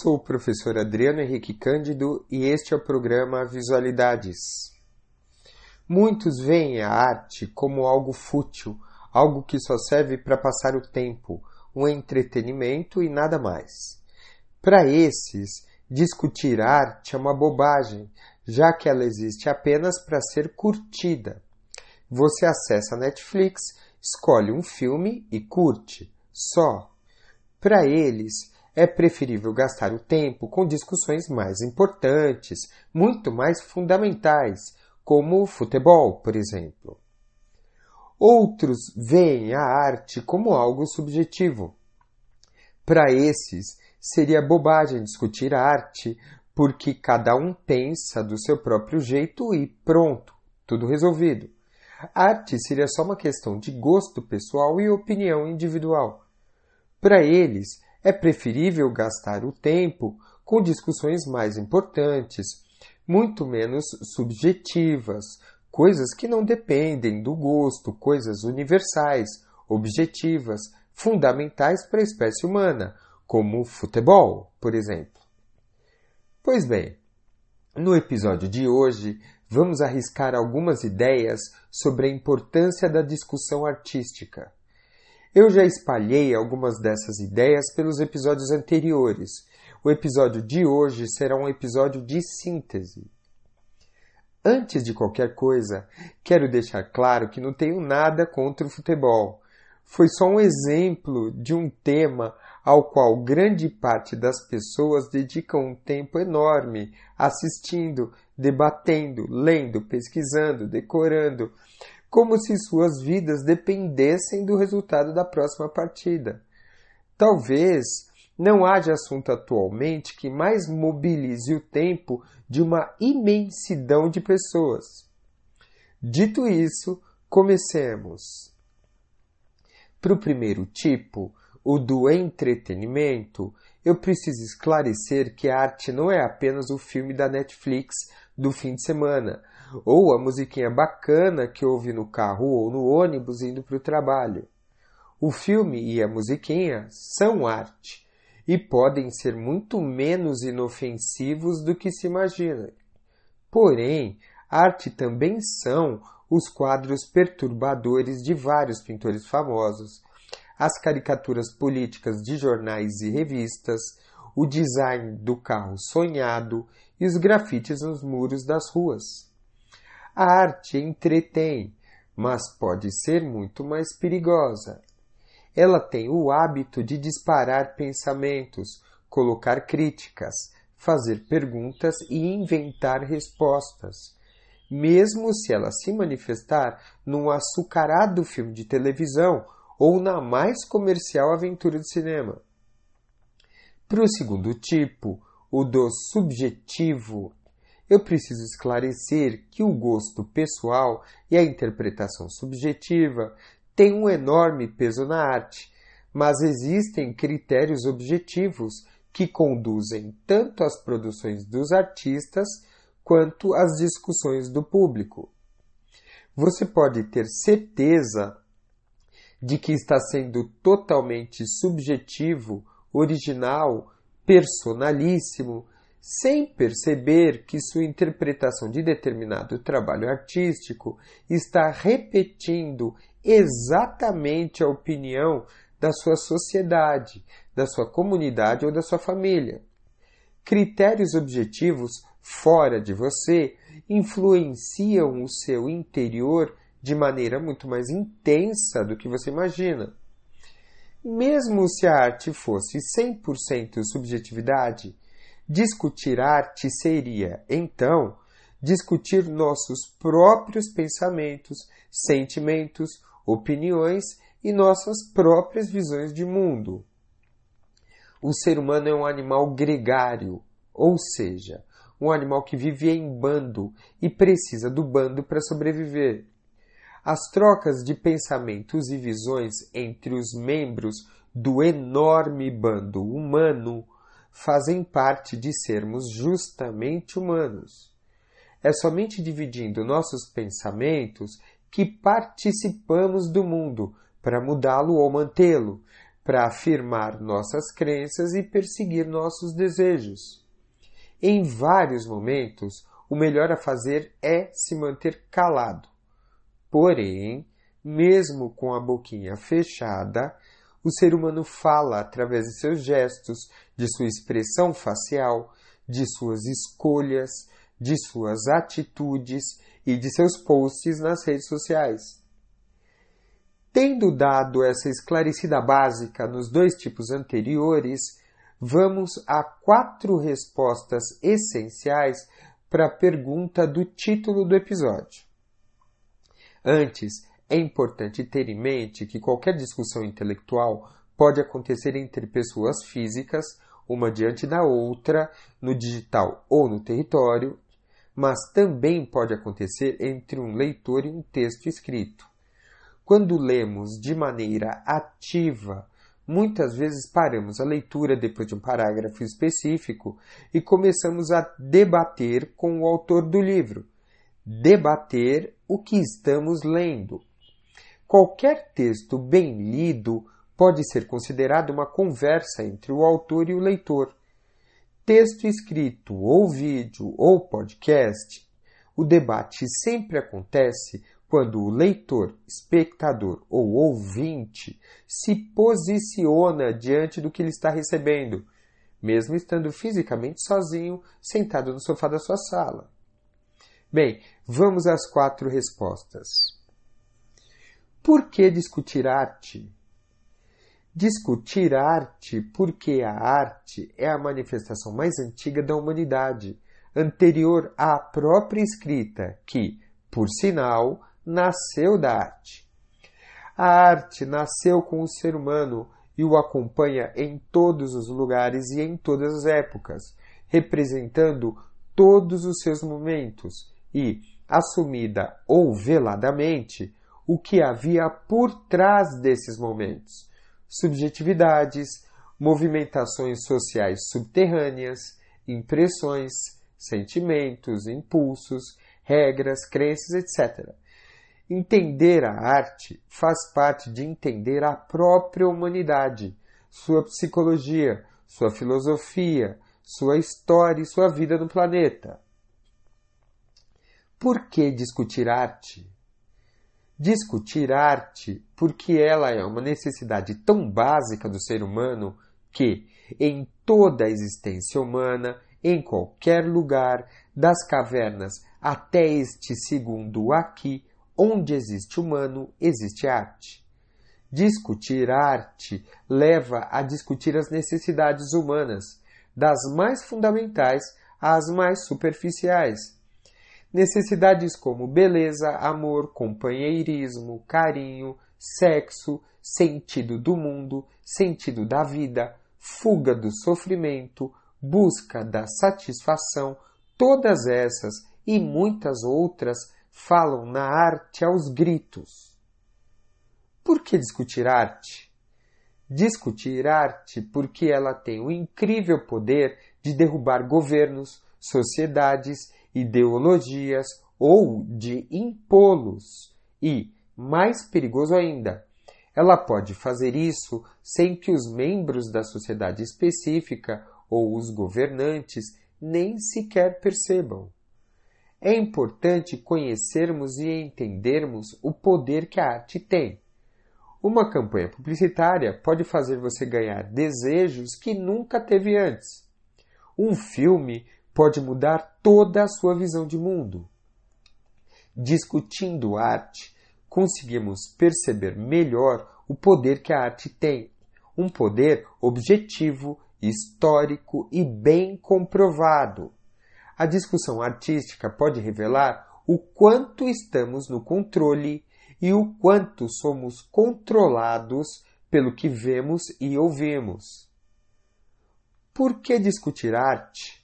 sou o professor Adriano Henrique Cândido e este é o programa Visualidades. Muitos veem a arte como algo fútil, algo que só serve para passar o tempo, um entretenimento e nada mais. Para esses, discutir arte é uma bobagem, já que ela existe apenas para ser curtida. Você acessa a Netflix, escolhe um filme e curte. Só. Para eles, é preferível gastar o tempo com discussões mais importantes, muito mais fundamentais, como o futebol, por exemplo. Outros veem a arte como algo subjetivo. Para esses, seria bobagem discutir arte, porque cada um pensa do seu próprio jeito e pronto, tudo resolvido. Arte seria só uma questão de gosto pessoal e opinião individual. Para eles, é preferível gastar o tempo com discussões mais importantes, muito menos subjetivas, coisas que não dependem do gosto, coisas universais, objetivas, fundamentais para a espécie humana, como futebol, por exemplo. Pois bem, no episódio de hoje vamos arriscar algumas ideias sobre a importância da discussão artística. Eu já espalhei algumas dessas ideias pelos episódios anteriores. O episódio de hoje será um episódio de síntese. Antes de qualquer coisa, quero deixar claro que não tenho nada contra o futebol. Foi só um exemplo de um tema ao qual grande parte das pessoas dedicam um tempo enorme assistindo, debatendo, lendo, pesquisando, decorando, como se suas vidas dependessem do resultado da próxima partida. Talvez não haja assunto atualmente que mais mobilize o tempo de uma imensidão de pessoas. Dito isso, comecemos. Para o primeiro tipo, o do entretenimento, eu preciso esclarecer que a arte não é apenas o filme da Netflix do fim de semana, ou a musiquinha bacana que ouve no carro ou no ônibus indo para o trabalho. O filme e a musiquinha são arte e podem ser muito menos inofensivos do que se imagina. Porém, arte também são os quadros perturbadores de vários pintores famosos, as caricaturas políticas de jornais e revistas, o design do carro sonhado e os grafites nos muros das ruas. A arte entretém, mas pode ser muito mais perigosa. Ela tem o hábito de disparar pensamentos, colocar críticas, fazer perguntas e inventar respostas. Mesmo se ela se manifestar num açucarado filme de televisão ou na mais comercial aventura de cinema. Para o segundo tipo, o do subjetivo, eu preciso esclarecer que o gosto pessoal e a interpretação subjetiva têm um enorme peso na arte, mas existem critérios objetivos que conduzem tanto as produções dos artistas quanto as discussões do público. Você pode ter certeza de que está sendo totalmente subjetivo, original, personalíssimo sem perceber que sua interpretação de determinado trabalho artístico está repetindo exatamente a opinião da sua sociedade, da sua comunidade ou da sua família. Critérios objetivos fora de você influenciam o seu interior de maneira muito mais intensa do que você imagina. Mesmo se a arte fosse 100% subjetividade, Discutir arte seria, então, discutir nossos próprios pensamentos, sentimentos, opiniões e nossas próprias visões de mundo. O ser humano é um animal gregário, ou seja, um animal que vive em bando e precisa do bando para sobreviver. As trocas de pensamentos e visões entre os membros do enorme bando humano fazem parte de sermos justamente humanos. É somente dividindo nossos pensamentos que participamos do mundo para mudá-lo ou mantê-lo, para afirmar nossas crenças e perseguir nossos desejos. Em vários momentos, o melhor a fazer é se manter calado. Porém, mesmo com a boquinha fechada, o ser humano fala através de seus gestos, de sua expressão facial, de suas escolhas, de suas atitudes e de seus posts nas redes sociais. Tendo dado essa esclarecida básica nos dois tipos anteriores, vamos a quatro respostas essenciais para a pergunta do título do episódio. Antes, é importante ter em mente que qualquer discussão intelectual pode acontecer entre pessoas físicas, uma diante da outra, no digital ou no território, mas também pode acontecer entre um leitor e um texto escrito. Quando lemos de maneira ativa, muitas vezes paramos a leitura depois de um parágrafo específico e começamos a debater com o autor do livro. Debater o que estamos lendo. Qualquer texto bem lido pode ser considerado uma conversa entre o autor e o leitor. Texto escrito, ou vídeo, ou podcast, o debate sempre acontece quando o leitor, espectador ou ouvinte se posiciona diante do que ele está recebendo, mesmo estando fisicamente sozinho, sentado no sofá da sua sala. Bem, vamos às quatro respostas. Por que discutir arte? Discutir arte porque a arte é a manifestação mais antiga da humanidade, anterior à própria escrita, que, por sinal, nasceu da arte. A arte nasceu com o ser humano e o acompanha em todos os lugares e em todas as épocas, representando todos os seus momentos e, assumida ou veladamente, o que havia por trás desses momentos: subjetividades, movimentações sociais subterrâneas, impressões, sentimentos, impulsos, regras, crenças, etc. Entender a arte faz parte de entender a própria humanidade, sua psicologia, sua filosofia, sua história e sua vida no planeta. Por que discutir arte? Discutir arte porque ela é uma necessidade tão básica do ser humano que, em toda a existência humana, em qualquer lugar, das cavernas até este segundo aqui, onde existe humano, existe arte. Discutir arte leva a discutir as necessidades humanas, das mais fundamentais às mais superficiais Necessidades como beleza, amor, companheirismo, carinho, sexo, sentido do mundo, sentido da vida, fuga do sofrimento, busca da satisfação, todas essas e muitas outras falam na arte aos gritos. Por que discutir arte? Discutir arte porque ela tem o incrível poder de derrubar governos, sociedades ideologias ou de impô-los. E, mais perigoso ainda, ela pode fazer isso sem que os membros da sociedade específica ou os governantes nem sequer percebam. É importante conhecermos e entendermos o poder que a arte tem. Uma campanha publicitária pode fazer você ganhar desejos que nunca teve antes. Um filme pode mudar toda a sua visão de mundo. Discutindo arte, conseguimos perceber melhor o poder que a arte tem, um poder objetivo, histórico e bem comprovado. A discussão artística pode revelar o quanto estamos no controle e o quanto somos controlados pelo que vemos e ouvimos. Por que discutir arte?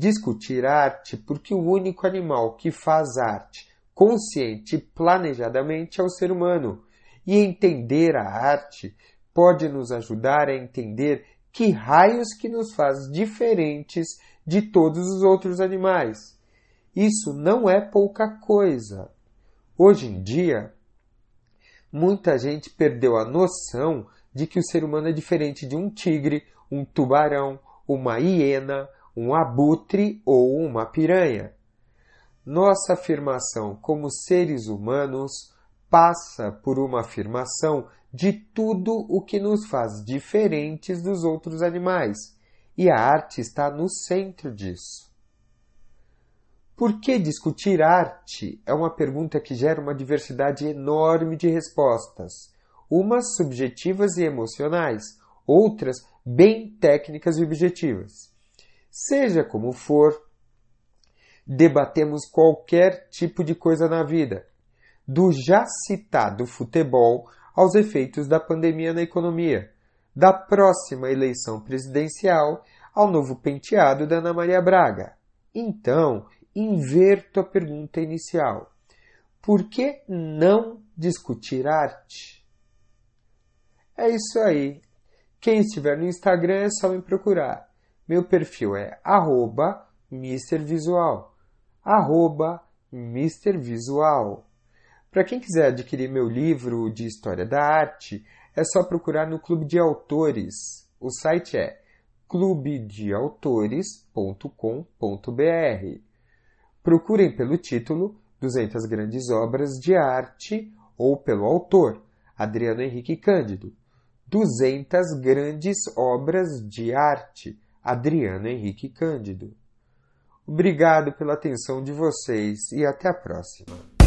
Discutir arte porque o único animal que faz arte consciente e planejadamente é o ser humano. E entender a arte pode nos ajudar a entender que raios que nos faz diferentes de todos os outros animais. Isso não é pouca coisa. Hoje em dia, muita gente perdeu a noção de que o ser humano é diferente de um tigre, um tubarão, uma hiena, um abutre ou uma piranha. Nossa afirmação como seres humanos passa por uma afirmação de tudo o que nos faz diferentes dos outros animais, e a arte está no centro disso. Por que discutir arte? É uma pergunta que gera uma diversidade enorme de respostas, umas subjetivas e emocionais, outras bem técnicas e objetivas. Seja como for, debatemos qualquer tipo de coisa na vida, do já citado futebol aos efeitos da pandemia na economia, da próxima eleição presidencial ao novo penteado da Ana Maria Braga. Então, inverto a pergunta inicial. Por que não discutir arte? É isso aí. Quem estiver no Instagram é só me procurar. Meu perfil é arroba mistervisual. Arroba mistervisual. Para quem quiser adquirir meu livro de História da Arte, é só procurar no Clube de Autores. O site é clubedeautores.com.br. Procurem pelo título 200 Grandes Obras de Arte ou pelo autor, Adriano Henrique Cândido. 200 Grandes Obras de Arte, Adriano Henrique Cândido. Obrigado pela atenção de vocês e até a próxima.